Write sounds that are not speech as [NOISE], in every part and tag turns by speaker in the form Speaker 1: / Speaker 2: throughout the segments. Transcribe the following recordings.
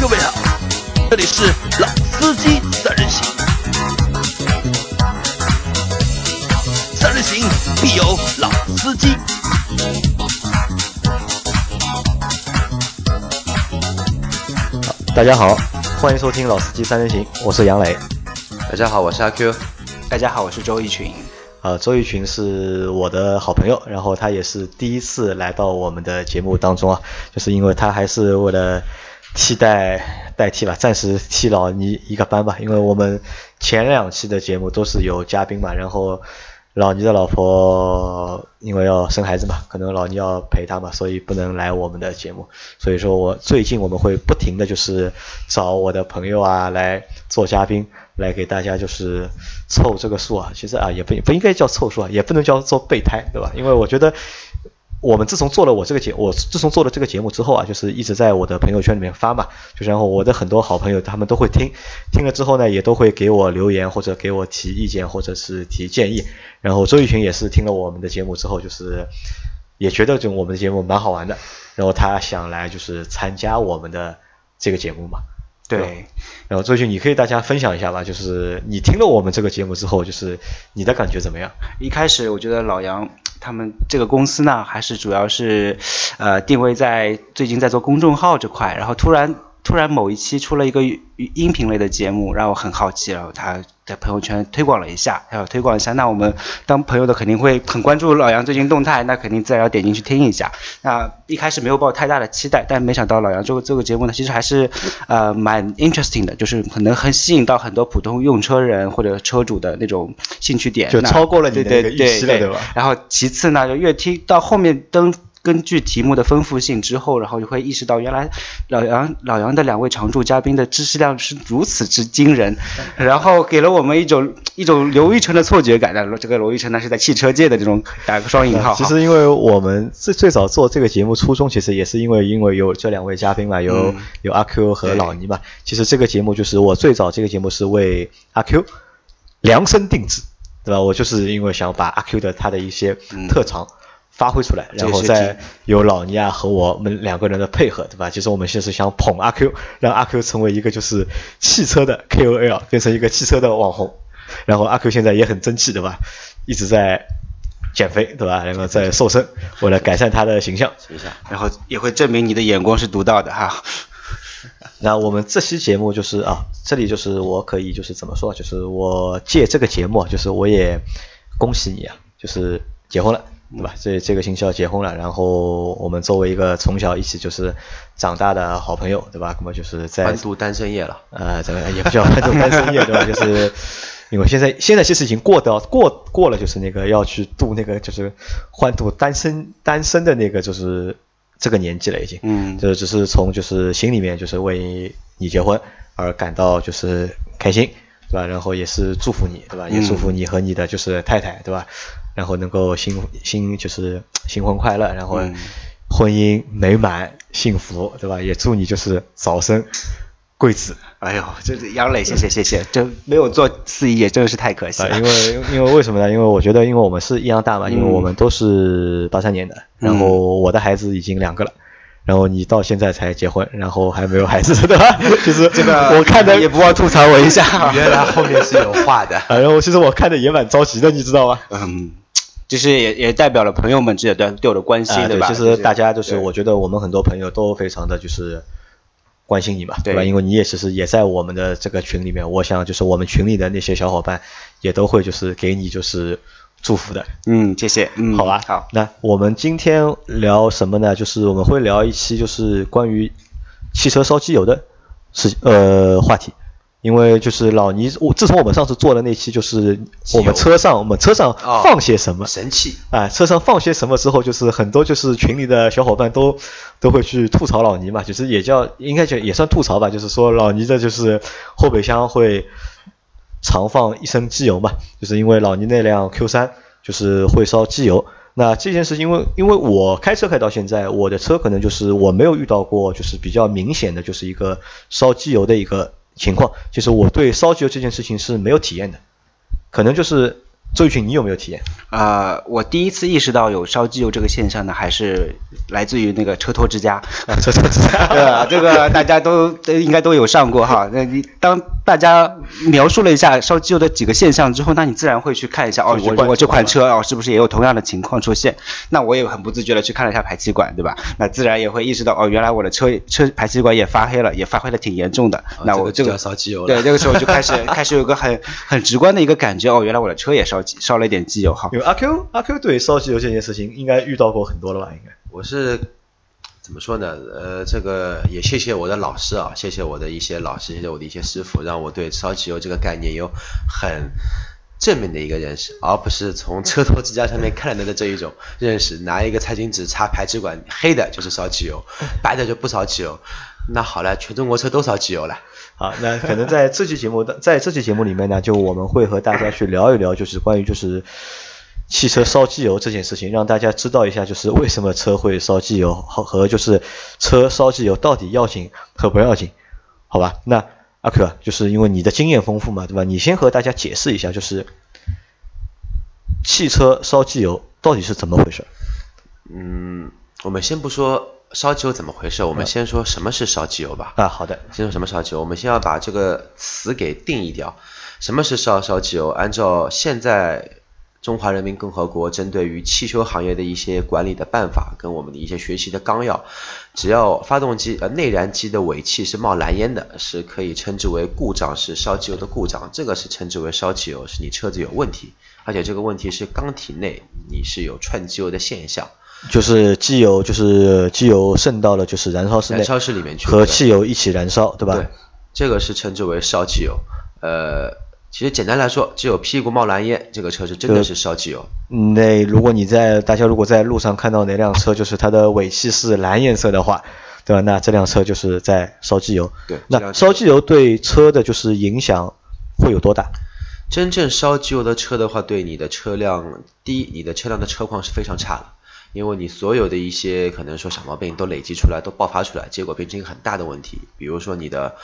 Speaker 1: 各位好，这里是老司机三人行，三人行必有老司机。
Speaker 2: 大家好，欢迎收听老司机三人行，我是杨磊。
Speaker 3: 大家好，我是阿 Q。
Speaker 4: 大家好，我是周一群。
Speaker 2: 呃，周一群是我的好朋友，然后他也是第一次来到我们的节目当中啊，就是因为他还是为了替代代替吧，暂时替老倪一个班吧，因为我们前两期的节目都是有嘉宾嘛，然后老倪的老婆因为要生孩子嘛，可能老倪要陪她嘛，所以不能来我们的节目，所以说我最近我们会不停的就是找我的朋友啊来做嘉宾。来给大家就是凑这个数啊，其实啊也不不应该叫凑数啊，也不能叫做备胎，对吧？因为我觉得我们自从做了我这个节，我自从做了这个节目之后啊，就是一直在我的朋友圈里面发嘛，就然后我的很多好朋友他们都会听，听了之后呢，也都会给我留言或者给我提意见或者是提建议。然后周玉群也是听了我们的节目之后，就是也觉得就我们的节目蛮好玩的，然后他想来就是参加我们的这个节目嘛。
Speaker 4: 对，
Speaker 2: 然后周俊，你可以大家分享一下吧，就是你听了我们这个节目之后，就是你的感觉怎么样？
Speaker 4: 一开始我觉得老杨他们这个公司呢，还是主要是呃定位在最近在做公众号这块，然后突然。突然某一期出了一个音频类的节目，让我很好奇，然后他在朋友圈推广了一下，要推广一下，那我们当朋友的肯定会很关注老杨最近动态，那肯定自然要点进去听一下。那一开始没有抱太大的期待，但没想到老杨这个这个节目呢，其实还是呃蛮 interesting 的，就是可能很吸引到很多普通用车人或者车主的那种兴趣点，
Speaker 2: 就超过了你的那个预期了，对吧？
Speaker 4: 然后其次呢，就越听到后面登。根据题目的丰富性之后，然后就会意识到，原来老杨老杨的两位常驻嘉宾的知识量是如此之惊人，然后给了我们一种一种刘一成的错觉感。那这个罗一成呢，是在汽车界的这种打个双引号。
Speaker 2: 其实，因为我们最最早做这个节目初衷，其实也是因为因为有这两位嘉宾嘛，有有阿 Q 和老倪嘛。其实这个节目就是我最早这个节目是为阿 Q 量身定制，对吧？我就是因为想把阿 Q 的他的一些特长。发挥出来，然后再有老尼亚和我们两个人的配合，对吧？其实我们现在是想捧阿 Q，让阿 Q 成为一个就是汽车的 KOL，变成一个汽车的网红。然后阿 Q 现在也很争气，对吧？一直在减肥，对吧？然后在瘦身，为了改善他的形象，
Speaker 4: 形象，然后也会证明你的眼光是独到的哈。[LAUGHS]
Speaker 2: 那我们这期节目就是啊，这里就是我可以就是怎么说，就是我借这个节目，就是我也恭喜你啊，就是结婚了。对吧？这这个星期要结婚了，然后我们作为一个从小一起就是长大的好朋友，对吧？那么就是在
Speaker 3: 欢度单身夜了。
Speaker 2: 呃，咱们也不叫 [LAUGHS] 欢度单身夜，对吧？就是因为现在现在其实已经过到过过了，就是那个要去度那个就是欢度单身单身的那个就是这个年纪了，已经。嗯。就只是从就是心里面就是为你结婚而感到就是开心，对吧？然后也是祝福你，对吧？也祝福你和你的就是太太，对吧？然后能够新新就是新婚快乐，然后婚姻美满幸福，对吧？也祝你就是早生贵子。
Speaker 4: 哎呦，这是杨磊，谢谢谢谢，[LAUGHS] 这没有做司仪也真的是太可惜了。
Speaker 2: 因为因为为什么呢？因为我觉得，因为我们是一样大嘛，因为我们都是八三年的，然后我的孩子已经两个了。然后你到现在才结婚，然后还没有孩子，对吧？就是
Speaker 4: 这个，
Speaker 2: 我看的
Speaker 4: 也不忘吐槽我一下。[LAUGHS]
Speaker 3: 原来后面是有话的。[LAUGHS]
Speaker 2: 然后其实我看的也蛮着急的，你知道吗？
Speaker 4: 嗯，就是也也代表了朋友们这对对我的关心，
Speaker 2: 对
Speaker 4: 吧？
Speaker 2: 其实大家就是，我觉得我们很多朋友都非常的就是关心你嘛，对吧？因为你也其实也在我们的这个群里面，我想就是我们群里的那些小伙伴也都会就是给你就是。祝福的，
Speaker 4: 嗯，谢谢，嗯，
Speaker 2: 好吧，
Speaker 4: 好，
Speaker 2: 那我们今天聊什么呢？就是我们会聊一期就是关于汽车烧机油的事呃话题，因为就是老倪，我自从我们上次做的那期就是我们车上我们车上放些什么
Speaker 3: 神器
Speaker 2: 啊，车上放些什么之后，就是很多就是群里的小伙伴都都会去吐槽老倪嘛，就是也叫应该叫也算吐槽吧，就是说老倪的就是后备箱会。常放一升机油嘛，就是因为老倪那辆 Q 三就是会烧机油。那这件事，因为因为我开车开到现在，我的车可能就是我没有遇到过，就是比较明显的就是一个烧机油的一个情况。就是我对烧机油这件事情是没有体验的，可能就是周宇群，你有没有体验？
Speaker 4: 呃，我第一次意识到有烧机油这个现象呢，还是来自于那个车托之家。
Speaker 2: 车托之家，[LAUGHS]
Speaker 4: 对吧？这个大家都都 [LAUGHS] 应该都有上过哈。那你当大家描述了一下烧机油的几个现象之后，那你自然会去看一下哦，我我这款车哦，是不是也有同样的情况出现？那我也很不自觉的去看了一下排气管，对吧？那自然也会意识到哦，原来我的车车排气管也发黑了，也发黑的挺严重的。那我这个
Speaker 3: 烧机油了。
Speaker 4: 对，这个时候就开始 [LAUGHS] 开始有个很很直观的一个感觉哦，原来我的车也烧烧了一点机油哈。
Speaker 2: 有阿 Q 阿 Q 对烧机油这件事情应该遇到过很多了吧？应该
Speaker 3: 我是怎么说呢？呃，这个也谢谢我的老师啊，谢谢我的一些老师，谢谢我的一些师傅，让我对烧机油这个概念有很正面的一个认识，而不是从车头支架上面看来的这一种认识。拿一个餐巾纸擦排气管，黑的就是烧机油，白的就不烧机油。那好了，全中国车都烧机油了。
Speaker 2: 好，那可能在这期节目的在这期节目里面呢，就我们会和大家去聊一聊，就是关于就是汽车烧机油这件事情，让大家知道一下，就是为什么车会烧机油和和就是车烧机油到底要紧和不要紧，好吧？那阿 Q，就是因为你的经验丰富嘛，对吧？你先和大家解释一下，就是汽车烧机油到底是怎么回事？
Speaker 3: 嗯，我们先不说。烧机油怎么回事？我们先说什么是烧机油吧。
Speaker 2: 啊，好的。
Speaker 3: 先说什么烧机油？我们先要把这个词给定义掉。什么是烧烧机油？按照现在中华人民共和国针对于汽修行业的一些管理的办法，跟我们的一些学习的纲要，只要发动机呃内燃机的尾气是冒蓝烟的，是可以称之为故障，是烧机油的故障，这个是称之为烧机油，是你车子有问题，而且这个问题是缸体内你是有串机油的现象。
Speaker 2: 就是机油，就是机油渗到了就是燃烧室内，
Speaker 3: 燃烧室里面去
Speaker 2: 和汽油一起燃烧，对吧？
Speaker 3: 对，这个是称之为烧机油。呃，其实简单来说，只有屁股冒蓝烟，这个车是真的是烧机油。
Speaker 2: 那如果你在大家如果在路上看到哪辆车，就是它的尾气是蓝颜色的话，对吧？那这辆车就是在烧机油。
Speaker 3: 对，
Speaker 2: 那烧机油对车的就是影响会有多大？
Speaker 3: 真正烧机油的车的话，对你的车辆，第一，你的车辆的车况是非常差的。因为你所有的一些可能说小毛病都累积出来，都爆发出来，结果变成一个很大的问题。比如说你的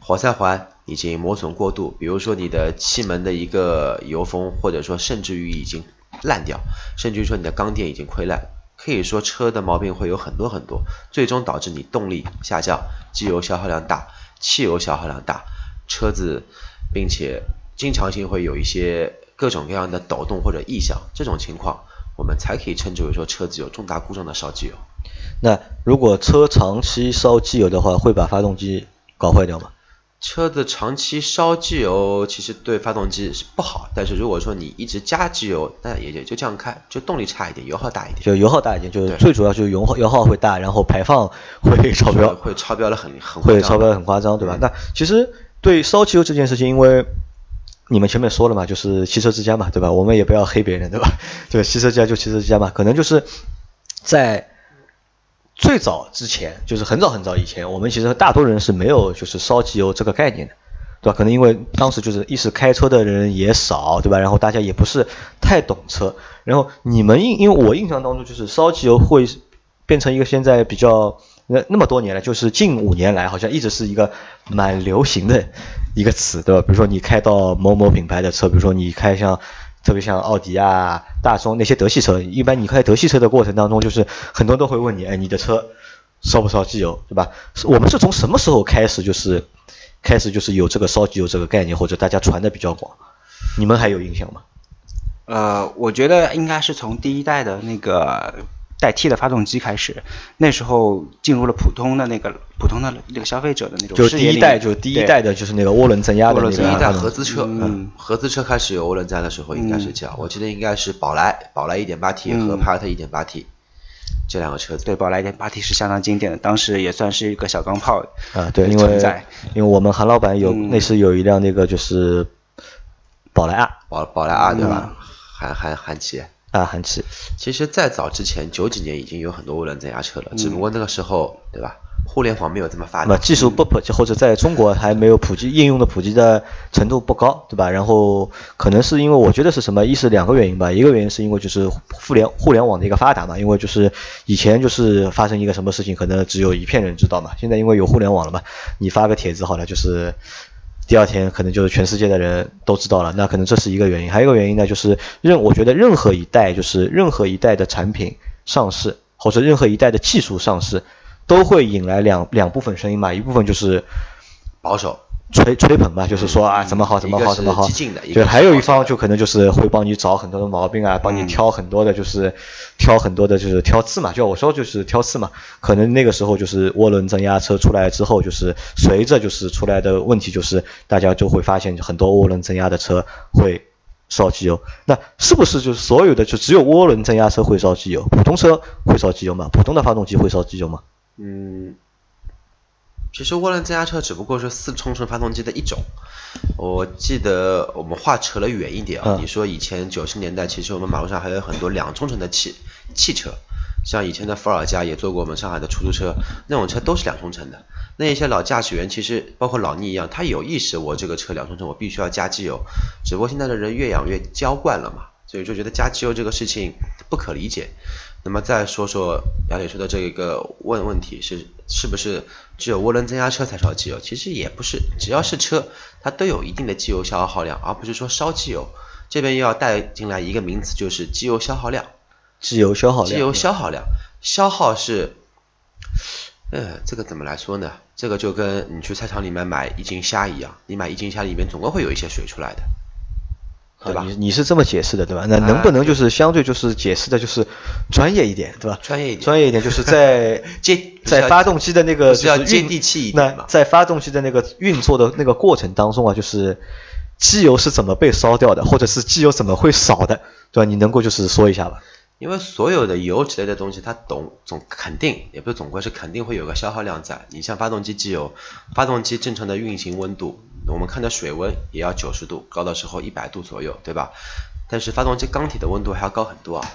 Speaker 3: 活塞环已经磨损过度，比如说你的气门的一个油封，或者说甚至于已经烂掉，甚至于说你的缸垫已经溃烂，可以说车的毛病会有很多很多，最终导致你动力下降，机油消耗量大，汽油消耗量大，车子并且经常性会有一些各种各样的抖动或者异响，这种情况。我们才可以称之为说车子有重大故障的烧机油。
Speaker 2: 那如果车长期烧机油的话，会把发动机搞坏掉吗？
Speaker 3: 车子长期烧机油其实对发动机是不好，但是如果说你一直加机油，那也也就这样开，就动力差一点，油耗大一点。
Speaker 2: 就油耗大一点，就是最主要就是油耗 [LAUGHS] 油耗会大，然后排放会超标，
Speaker 3: 会超标的很很
Speaker 2: 会超标很夸张，对吧？那其实对烧机油这件事情，因为你们前面说了嘛，就是汽车之家嘛，对吧？我们也不要黑别人，对吧？[LAUGHS] 对，汽车之家就汽车之家嘛，可能就是在最早之前，就是很早很早以前，我们其实大多人是没有就是烧机油这个概念的，对吧？可能因为当时就是一是开车的人也少，对吧？然后大家也不是太懂车，然后你们印，因为我印象当中就是烧机油会变成一个现在比较。那那么多年了，就是近五年来，好像一直是一个蛮流行的一个词，对吧？比如说你开到某某品牌的车，比如说你开像特别像奥迪啊、大众那些德系车，一般你开德系车的过程当中，就是很多人都会问你，哎，你的车烧不烧机油，对吧？我们是从什么时候开始就是开始就是有这个烧机油这个概念，或者大家传的比较广？你们还有印象吗？
Speaker 4: 呃，我觉得应该是从第一代的那个。代替的发动机开始，那时候进入了普通的那个普通的那个消费者的那种。
Speaker 2: 就第一代，就第一代的就是那个涡轮增压的那个。
Speaker 3: 第一代合资车，嗯，合资车开始有涡轮增压的时候，应该是这样。我记得应该是宝来，宝来 1.8T 和帕萨特 1.8T 这两个车子。
Speaker 4: 对，宝来 1.8T 是相当经典的，当时也算是一个小钢炮
Speaker 2: 啊。对，因为因为我们韩老板有那时有一辆那个就是宝来啊，
Speaker 3: 宝宝来啊，对吧？韩韩韩企。
Speaker 2: 啊，韩气。
Speaker 3: 其实，在早之前，九几年已经有很多涡轮增压车了，只不过那个时候，对吧？互联网没有这么发达，
Speaker 2: 技术不普及，或者在中国还没有普及，应用的普及的程度不高，对吧？然后可能是因为我觉得是什么，一是两个原因吧，一个原因是因为就是互联互联网的一个发达嘛，因为就是以前就是发生一个什么事情，可能只有一片人知道嘛，现在因为有互联网了嘛，你发个帖子好了，就是第二天可能就是全世界的人都知道了，那可能这是一个原因。还有一个原因呢，就是任我觉得任何一代就是任何一代的产品上市，或者任何一代的技术上市，都会引来两两部分声音嘛，一部分就是
Speaker 3: 保守。
Speaker 2: 吹吹捧嘛，就是说啊，怎么好怎么好怎么好，对，还有一方就可能就是会帮你找很多的毛病啊，帮你挑很多的，就是挑很多的，就是挑刺嘛，就我说就是挑刺嘛。可能那个时候就是涡轮增压车出来之后，就是随着就是出来的问题，就是大家就会发现很多涡轮增压的车会烧机油。那是不是就是所有的就只有涡轮增压车会烧机油？普通车会烧机油吗？普通的发动机会烧机油吗？
Speaker 3: 嗯。其实涡轮增压车只不过是四冲程发动机的一种。我记得我们话扯了远一点啊，你说以前九十年代，其实我们马路上还有很多两冲程的汽汽车，像以前的伏尔加也做过我们上海的出租车，那种车都是两冲程的。那一些老驾驶员其实包括老倪一样，他有意识，我这个车两冲程我必须要加机油，只不过现在的人越养越娇惯了嘛，所以就觉得加机油这个事情不可理解。那么再说说杨姐说的这一个问问题是是不是只有涡轮增压车才烧机油？其实也不是，只要是车它都有一定的机油消耗量，而不是说烧机油。这边又要带进来一个名词，就是机油消耗量。
Speaker 2: 机油消耗量。
Speaker 3: 机油消耗量，消耗是，呃，这个怎么来说呢？这个就跟你去菜场里面买一斤虾一样，你买一斤虾里面总归会有一些水出来的。对吧？
Speaker 2: 你你是这么解释的，对吧？那能不能就是相对就是解释的就是专业一点，对吧？
Speaker 3: 专业一点，
Speaker 2: 专业一点，就是在 [LAUGHS]
Speaker 3: 接
Speaker 2: 在发动机的那个
Speaker 3: 是要接地气一点
Speaker 2: 那在发动机的那个运作的那个过程当中啊，就是机油是怎么被烧掉的，或者是机油怎么会少的，对吧？你能够就是说一下吧？
Speaker 3: 因为所有的油脂类的东西，它总总肯定也不是总归是肯定会有个消耗量在。你像发动机机油，发动机正常的运行温度，我们看的水温也要九十度，高的时候一百度左右，对吧？但是发动机缸体的温度还要高很多啊。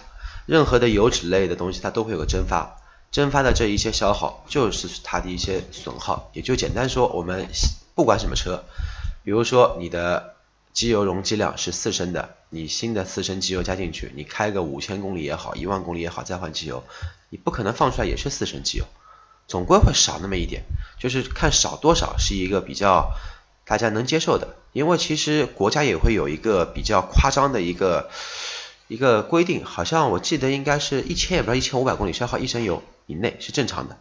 Speaker 3: 任何的油脂类的东西，它都会有个蒸发，蒸发的这一些消耗就是它的一些损耗。也就简单说，我们不管什么车，比如说你的。机油容积量是四升的，你新的四升机油加进去，你开个五千公里也好，一万公里也好，再换机油，你不可能放出来也是四升机油，总归会少那么一点，就是看少多少是一个比较大家能接受的，因为其实国家也会有一个比较夸张的一个一个规定，好像我记得应该是一千也不知道一千五百公里消耗一升油以内是正常的，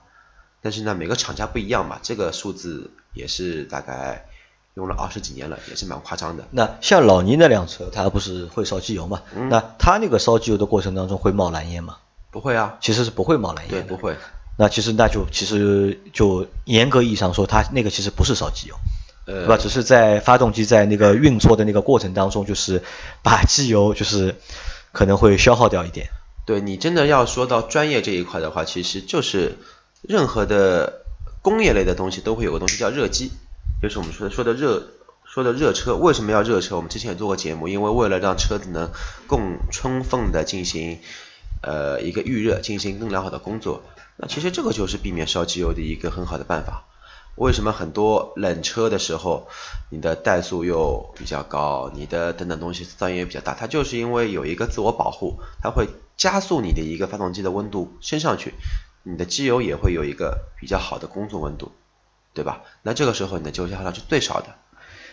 Speaker 3: 但是呢每个厂家不一样嘛，这个数字也是大概。用了二十几年了，也是蛮夸张的。
Speaker 2: 那像老倪那辆车，它不是会烧机油嘛？那它那个烧机油的过程当中会冒蓝烟吗？
Speaker 3: 不会啊，
Speaker 2: 其实是不会冒蓝烟。
Speaker 3: 对，不会。
Speaker 2: 那其实那就其实就严格意义上说，它那个其实不是烧机油，对吧？只是在发动机在那个运作的那个过程当中，就是把机油就是可能会消耗掉一点。
Speaker 3: 对你真的要说到专业这一块的话，其实就是任何的工业类的东西都会有个东西叫热机。就是我们说的说的热说的热车，为什么要热车？我们之前也做过节目，因为为了让车子能更充分的进行呃一个预热，进行更良好的工作。那其实这个就是避免烧机油的一个很好的办法。为什么很多冷车的时候，你的怠速又比较高，你的等等东西噪音也比较大？它就是因为有一个自我保护，它会加速你的一个发动机的温度升上去，你的机油也会有一个比较好的工作温度。对吧？那这个时候你的机油消耗量是最少的。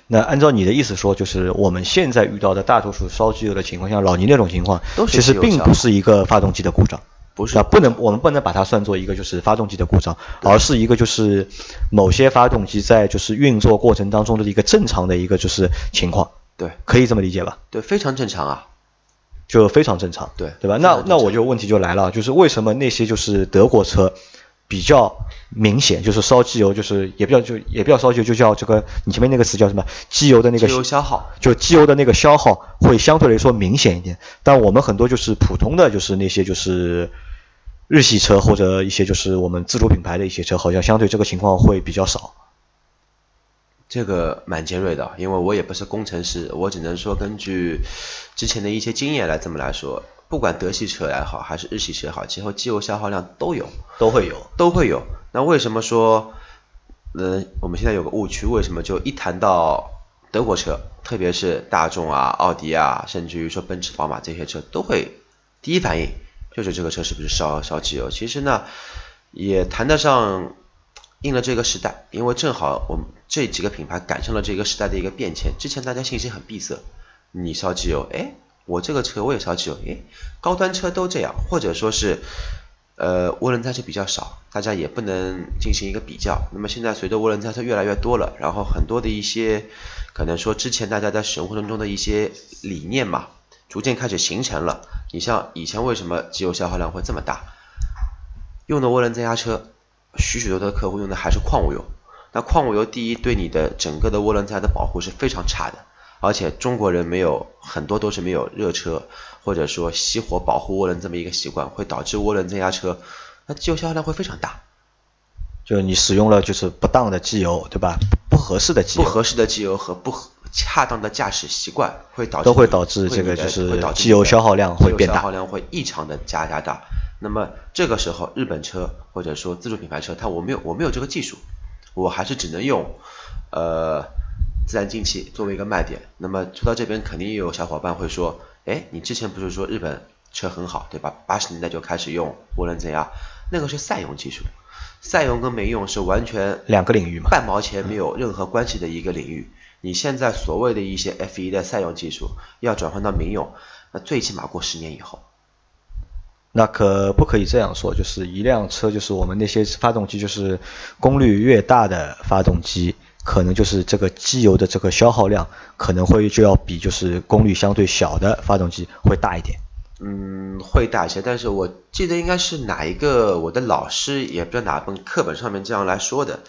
Speaker 2: 那按照你的意思说，就是我们现在遇到的大多数烧机油的情况，像老倪那种情况，其实并不是一个发动机的故障，
Speaker 3: 不是，
Speaker 2: 那不能，我们不能把它算作一个就是发动机的故障，而是一个就是某些发动机在就是运作过程当中的一个正常的一个就是情况。
Speaker 3: 对，
Speaker 2: 可以这么理解吧？
Speaker 3: 对，非常正常啊，
Speaker 2: 就非常正常。
Speaker 3: 对，
Speaker 2: 对吧？那那我就问题就来了，就是为什么那些就是德国车？比较明显，就是烧机油，就是也不要就也不要烧机油，就叫这个你前面那个词叫什么？机油的那个
Speaker 3: 机油消耗，
Speaker 2: 就机油的那个消耗会相对来说明显一点。但我们很多就是普通的就是那些就是日系车或者一些就是我们自主品牌的一些车，好像相对这个情况会比较少。
Speaker 3: 这个蛮尖锐的，因为我也不是工程师，我只能说根据之前的一些经验来这么来说。不管德系车也好，还是日系车也好，其实机油消耗量都有，
Speaker 2: 都会有，
Speaker 3: 都会有。那为什么说，嗯，我们现在有个误区，为什么就一谈到德国车，特别是大众啊、奥迪啊，甚至于说奔驰、宝马这些车，都会第一反应就是这个车是不是烧烧机油？其实呢，也谈得上应了这个时代，因为正好我们这几个品牌赶上了这个时代的一个变迁。之前大家信息很闭塞，你烧机油，哎，我这个车我也烧机油，哎，高端车都这样，或者说是。呃，涡轮增压车比较少，大家也不能进行一个比较。那么现在随着涡轮增压车越来越多了，然后很多的一些可能说之前大家在使用过程中的一些理念嘛，逐渐开始形成了。你像以前为什么机油消耗量会这么大？用的涡轮增压车，许许多多客户用的还是矿物油。那矿物油第一对你的整个的涡轮增压的保护是非常差的，而且中国人没有很多都是没有热车。或者说熄火保护涡轮这么一个习惯，会导致涡轮增压车，那机油消耗量会非常大。
Speaker 2: 就你使用了就是不当的机油，对吧？不合适的机油，
Speaker 3: 不合适的机油和不恰当的驾驶习惯，会导致
Speaker 2: 都会导致这个就是机油消耗量会变大，
Speaker 3: 消耗量会异常的加加大。那么这个时候，日本车或者说自主品牌车，它我没有我没有这个技术，我还是只能用呃自然进气作为一个卖点。那么说到这边，肯定有小伙伴会说。哎，你之前不是说日本车很好，对吧？八十年代就开始用涡轮增压，那个是赛用技术，赛用跟民用是完全
Speaker 2: 两个领域嘛，
Speaker 3: 半毛钱没有任何关系的一个领域。你现在所谓的一些 F1 的赛用技术要转换到民用，那最起码过十年以后。
Speaker 2: 那可不可以这样说？就是一辆车，就是我们那些发动机，就是功率越大的发动机。可能就是这个机油的这个消耗量可能会就要比就是功率相对小的发动机会大一点。
Speaker 3: 嗯，会大一些，但是我记得应该是哪一个我的老师也不知道哪本课本上面这样来说的。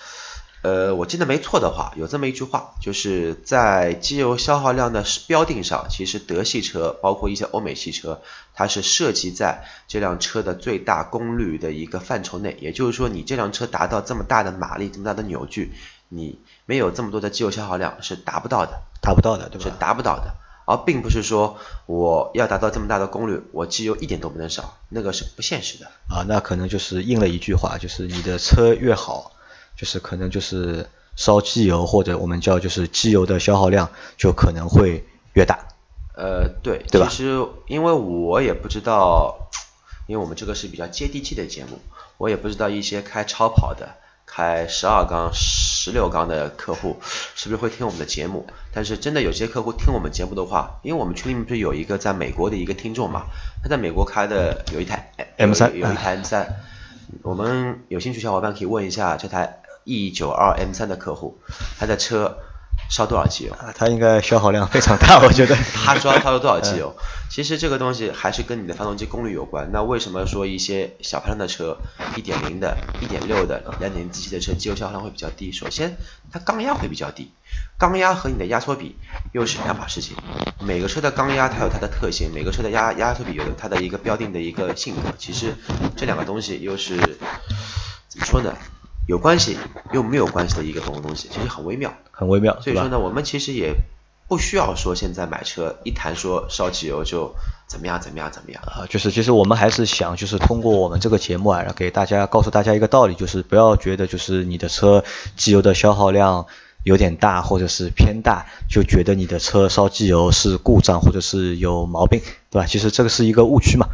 Speaker 3: 呃，我记得没错的话，有这么一句话，就是在机油消耗量的标定上，其实德系车包括一些欧美汽车，它是涉及在这辆车的最大功率的一个范畴内。也就是说，你这辆车达到这么大的马力、这么大的扭矩，你没有这么多的机油消耗量是达不到的，
Speaker 2: 达不到的，对吧？
Speaker 3: 是达不到的，而并不是说我要达到这么大的功率，我机油一点都不能少，那个是不现实的。
Speaker 2: 啊，那可能就是应了一句话，就是你的车越好。就是可能就是烧机油或者我们叫就是机油的消耗量就可能会越大。
Speaker 3: 呃，对，
Speaker 2: 对
Speaker 3: 其实因为我也不知道，因为我们这个是比较接地气的节目，我也不知道一些开超跑的、开十二缸、十六缸的客户是不是会听我们的节目。但是真的有些客户听我们节目的话，因为我们群里面不是有一个在美国的一个听众嘛，他在美国开的有一台
Speaker 2: M 三，
Speaker 3: 有一台 M 三，我们有兴趣小伙伴可以问一下这台。E 九二 M 三的客户，他的车烧多少机油？
Speaker 2: 他应该消耗量非常大，我觉得。
Speaker 3: 他 [LAUGHS] 说他烧多少机油？其实这个东西还是跟你的发动机功率有关。那为什么说一些小排量的车，一点零的、一点六的、两点零的车，机油消耗量会比较低？首先，它缸压会比较低，缸压和你的压缩比又是两码事情。每个车的缸压它有它的特性，每个车的压压缩比有它的一个标定的一个性格。其实这两个东西又是怎么说呢？有关系又没有关系的一个东东西，其实很微妙，
Speaker 2: 很微妙。
Speaker 3: 所以说呢，我们其实也不需要说现在买车一谈说烧机油就怎么样怎么样怎么样
Speaker 2: 啊。就是其实我们还是想就是通过我们这个节目啊，给大家告诉大家一个道理，就是不要觉得就是你的车机油的消耗量有点大或者是偏大，就觉得你的车烧机油是故障或者是有毛病，对吧？其实这个是一个误区嘛。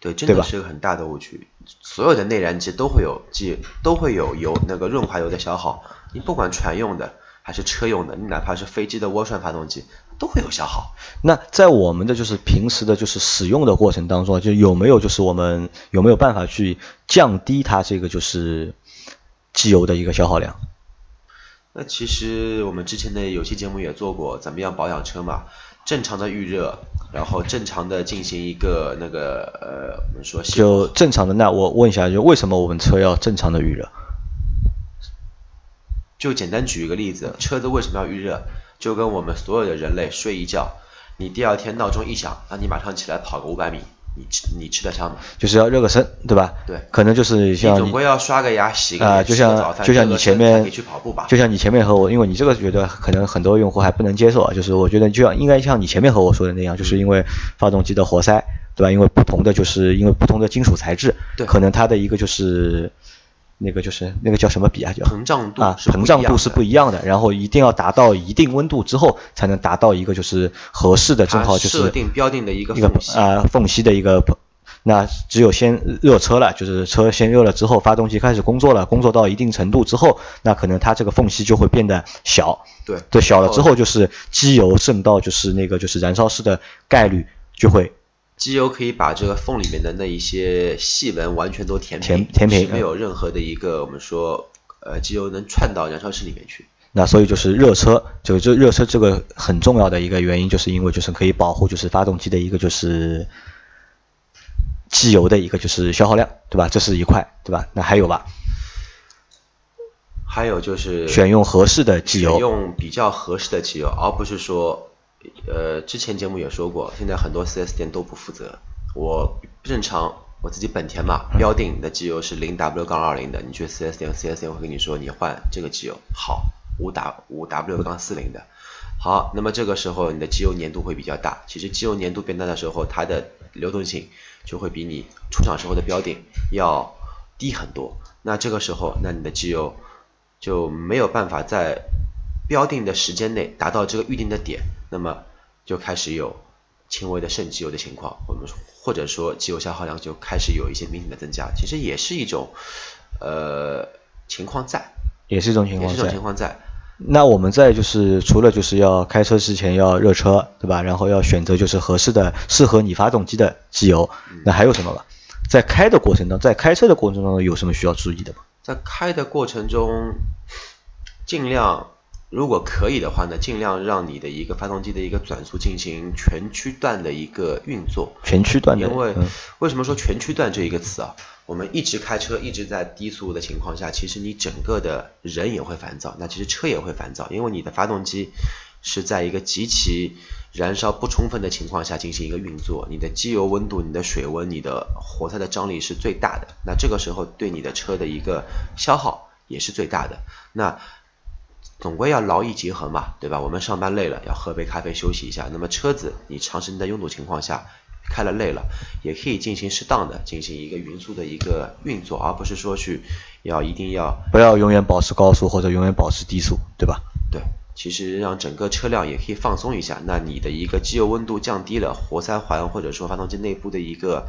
Speaker 3: 对，真的是个很大的误区。所有的内燃机都会有机，都会有油那个润滑油的消耗。你不管船用的还是车用的，你哪怕是飞机的涡扇发动机，都会有消耗。
Speaker 2: 那在我们的就是平时的就是使用的过程当中，就有没有就是我们有没有办法去降低它这个就是机油的一个消耗量？
Speaker 3: 那其实我们之前的有期节目也做过，怎么样保养车嘛？正常的预热，然后正常的进行一个那个呃，我们说
Speaker 2: 就正常的。那我问一下，就为什么我们车要正常的预热？
Speaker 3: 就简单举一个例子，车子为什么要预热？就跟我们所有的人类睡一觉，你第二天闹钟一响，那你马上起来跑个五百米。你吃你吃得上吗？
Speaker 2: 就是要热个身，对吧？
Speaker 3: 对，
Speaker 2: 可能就是像
Speaker 3: 你总归要刷个牙、洗个
Speaker 2: 啊，就像就像你前面
Speaker 3: 去跑步吧，
Speaker 2: 就像你前面和我，因为你这个觉得可能很多用户还不能接受啊，就是我觉得就像应该像你前面和我说的那样，就是因为发动机的活塞，对吧？因为不同的就是因为不同的金属材质，
Speaker 3: 对，
Speaker 2: 可能它的一个就是。那个就是那个叫什么比啊？叫
Speaker 3: 膨胀度
Speaker 2: 啊，膨胀度是不一样的。然后一定要达到一定温度之后，才能达到一个就是合适的，正好就是
Speaker 3: 设定标定的一
Speaker 2: 个
Speaker 3: 一个
Speaker 2: 啊缝隙的一个那只有先热车了，就是车先热了之后，发动机开始工作了，工作到一定程度之后，那可能它这个缝隙就会变得小。
Speaker 3: 对，
Speaker 2: 对，小了之后就是机油渗到就是那个就是燃烧室的概率就会
Speaker 3: 机油可以把这个缝里面的那一些细纹完全都填
Speaker 2: 填
Speaker 3: 平，
Speaker 2: 填平
Speaker 3: 是没有任何的一个我们说呃机油能串到燃烧室里面去。
Speaker 2: 那所以就是热车，就这热车这个很重要的一个原因，就是因为就是可以保护就是发动机的一个就是机油的一个就是消耗量，对吧？这是一块，对吧？那还有吧？
Speaker 3: 还有就是
Speaker 2: 选用合适的机油
Speaker 3: 选用比较合适的机油，而不是说，呃，之前节目也说过，现在很多 4S 店都不负责。我正常我自己本田嘛，标定的机油是零 W 杠二零的，你去 4S 店，4S 店会跟你说你换这个机油好，五 W 五 W 杠四零的。好，那么这个时候你的机油粘度会比较大。其实机油粘度变大的时候，它的流动性就会比你出厂时候的标定要低很多。那这个时候，那你的机油就没有办法在标定的时间内达到这个预定的点，那么就开始有轻微的渗机油的情况，我们或者说机油消耗量就开始有一些明显的增加。其实也是一种呃情况在，
Speaker 2: 也是一种情
Speaker 3: 也是一种
Speaker 2: 况在
Speaker 3: 情况在。
Speaker 2: 那我们在就是除了就是要开车之前要热车，对吧？然后要选择就是合适的、适合你发动机的机油。那还有什么吧？在开的过程当在开车的过程当中有什么需要注意的吗？
Speaker 3: 在开的过程中，尽量如果可以的话呢，尽量让你的一个发动机的一个转速进行全区段的一个运作。
Speaker 2: 全区段的，
Speaker 3: 因为
Speaker 2: 嗯
Speaker 3: 为什么说全区段这一个词啊？我们一直开车一直在低速的情况下，其实你整个的人也会烦躁，那其实车也会烦躁，因为你的发动机是在一个极其燃烧不充分的情况下进行一个运作，你的机油温度、你的水温、你的活塞的张力是最大的，那这个时候对你的车的一个消耗也是最大的。那总归要劳逸结合嘛，对吧？我们上班累了，要喝杯咖啡休息一下。那么车子你长时间在拥堵情况下开了累了，也可以进行适当的进行一个匀速的一个运作，而不是说去要一定要
Speaker 2: 不要永远保持高速或者永远保持低速，对吧？
Speaker 3: 对。其实让整个车辆也可以放松一下，那你的一个机油温度降低了，活塞环或者说发动机内部的一个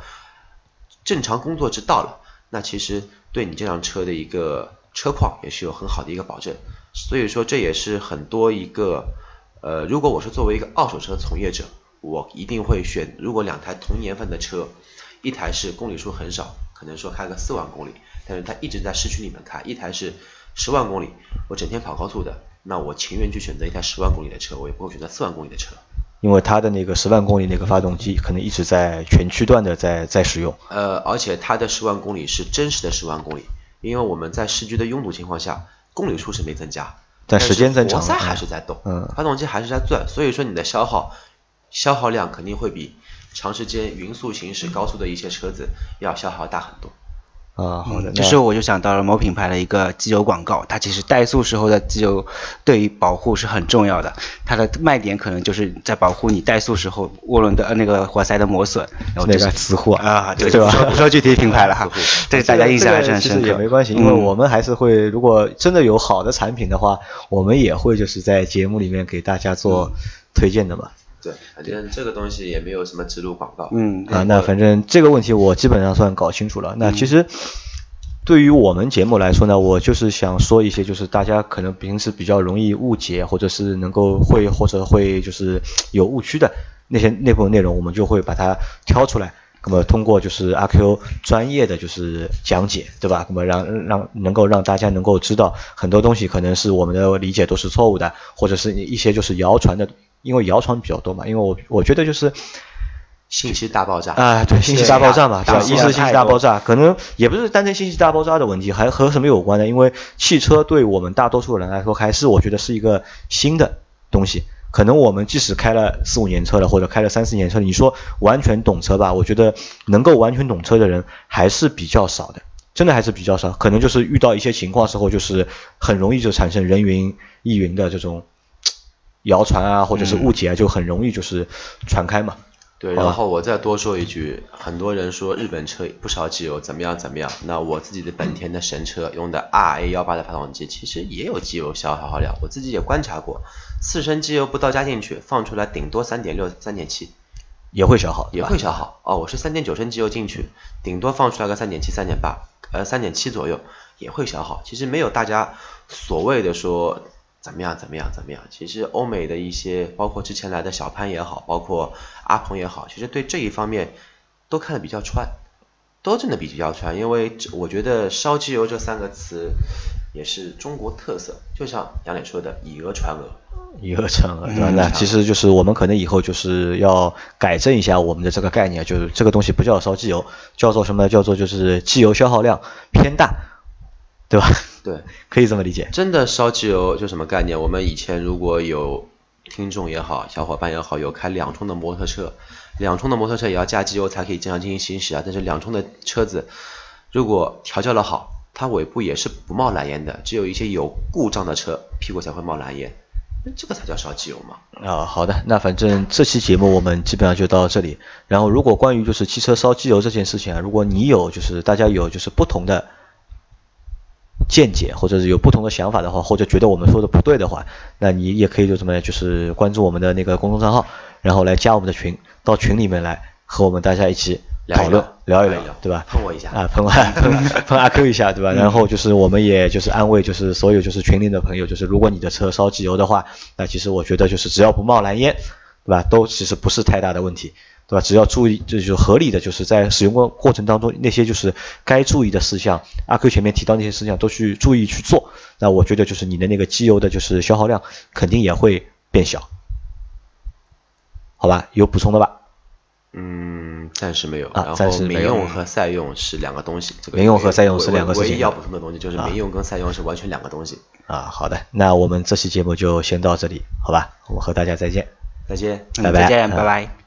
Speaker 3: 正常工作值到了，那其实对你这辆车的一个车况也是有很好的一个保证。所以说这也是很多一个呃，如果我是作为一个二手车从业者，我一定会选，如果两台同年份的车，一台是公里数很少，可能说开个四万公里，但是它一直在市区里面开，一台是十万公里，我整天跑高速的，那我情愿去选择一台十万公里的车，我也不会选择四万公里的车。
Speaker 2: 因为它的那个十万公里那个发动机可能一直在全区段的在在使用。
Speaker 3: 呃，而且它的十万公里是真实的十万公里，因为我们在市区的拥堵情况下，公里数是没增加，
Speaker 2: 但时间增长了
Speaker 3: 活塞还是在动，
Speaker 2: 嗯
Speaker 3: 发动机还是在转，所以说你的消耗消耗量肯定会比长时间匀速行驶高速的一些车子要消耗大很多。
Speaker 2: 啊，好的，
Speaker 4: 嗯这时候我就想到了某品牌的一个机油广告，它其实怠速时候的机油对于保护是很重要的，它的卖点可能就是在保护你怠速时候涡轮的呃那个活塞的磨损。然后
Speaker 2: 那
Speaker 4: 这
Speaker 2: 个磁护
Speaker 4: 啊，对
Speaker 2: 对吧
Speaker 4: 不说具体品牌了哈，[LAUGHS] 对大家印象还是很深刻。
Speaker 2: 也没关系，因为
Speaker 4: 嗯
Speaker 2: 我们还是会，如果真的有好的产品的话，我们也会就是在节目里面给大家做推荐的嘛。
Speaker 3: 对，反正这个东西也没有什么植入广告。
Speaker 4: 嗯
Speaker 2: 啊，那反正这个问题我基本上算搞清楚了。那其实对于我们节目来说呢，我就是想说一些，就是大家可能平时比较容易误解，或者是能够会或者会就是有误区的那些那部分内容，我们就会把它挑出来。那么通过就是阿 Q 专业的就是讲解，对吧？那么让让能够让大家能够知道很多东西可能是我们的理解都是错误的，或者是一些就是谣传的，因为谣传比较多嘛。因为我我觉得就是
Speaker 3: 信息大爆炸
Speaker 2: 啊，对，信息大爆炸嘛，对吧？一是信息大爆炸，可能也不是单纯信息大爆炸的问题，还和什么有关呢？因为汽车对我们大多数人来说，还是我觉得是一个新的东西。可能我们即使开了四五年车了，或者开了三四年车，你说完全懂车吧？我觉得能够完全懂车的人还是比较少的，真的还是比较少。可能就是遇到一些情况时候，就是很容易就产生人云亦云的这种谣传啊，或者是误解啊，就很容易就是传开嘛。
Speaker 3: 对，然后我再多说一句，很多人说日本车不烧机油怎么样怎么样，那我自己的本田的神车用的 RA 幺八的发动机，其实也有机油消耗量，我自己也观察过，四升机油不倒加进去，放出来顶多三点六、三点七，
Speaker 2: 也会消耗，
Speaker 3: 也会消耗。哦，我是三点九升机油进去，顶多放出来个三点七、三点八，呃，三点七左右也会消耗。其实没有大家所谓的说怎么样怎么样怎么样。其实欧美的一些，包括之前来的小潘也好，包括阿鹏也好，其实对这一方面都看得比较穿，都真的比较穿。因为我觉得烧机油这三个词也是中国特色，就像杨磊说的，以讹传讹。
Speaker 2: 以讹传讹，对吧？那其实就是我们可能以后就是要改正一下我们的这个概念，就是这个东西不叫烧机油，叫做什么？叫做就是机油消耗量偏大，对吧？
Speaker 3: 对，[LAUGHS]
Speaker 2: 可以这么理解。
Speaker 3: 真的烧机油就什么概念？我们以前如果有听众也好，小伙伴也好，有开两冲的摩托车，两冲的摩托车也要加机油才可以正常进行行驶啊。但是两冲的车子如果调教的好，它尾部也是不冒蓝烟的，只有一些有故障的车屁股才会冒蓝烟。那这个才叫烧机油嘛？
Speaker 2: 啊，好的，那反正这期节目我们基本上就到这里。然后，如果关于就是汽车烧机油这件事情啊，如果你有就是大家有就是不同的见解，或者是有不同的想法的话，或者觉得我们说的不对的话，那你也可以就什么就是关注我们的那个公众账号，然后来加我们的群，到群里面来和我们大家一起。讨论聊一聊，对吧？
Speaker 3: 喷我一下
Speaker 2: 啊，喷我喷 [LAUGHS] 喷阿 Q 一下，对吧？然后就是我们也就是安慰，就是所有就是群里的朋友，就是如果你的车烧机油的话，那其实我觉得就是只要不冒蓝烟，对吧？都其实不是太大的问题，对吧？只要注意，就是合理的，就是在使用过过程当中那些就是该注意的事项，阿 Q 前面提到那些事项都去注意去做，那我觉得就是你的那个机油的就是消耗量肯定也会变小，好吧？有补充的吧？
Speaker 3: 嗯，暂时没有。
Speaker 2: 啊，暂时
Speaker 3: 没有。民用和赛用是两个东西。
Speaker 2: 民用和赛用是两个事情。
Speaker 3: 唯一要补充的东西就是民用跟赛用是完全两个东西。
Speaker 2: 啊，好的，那我们这期节目就先到这里，好吧？我们和大家再见。
Speaker 3: 再见。
Speaker 2: 拜拜。
Speaker 4: 再见，拜拜。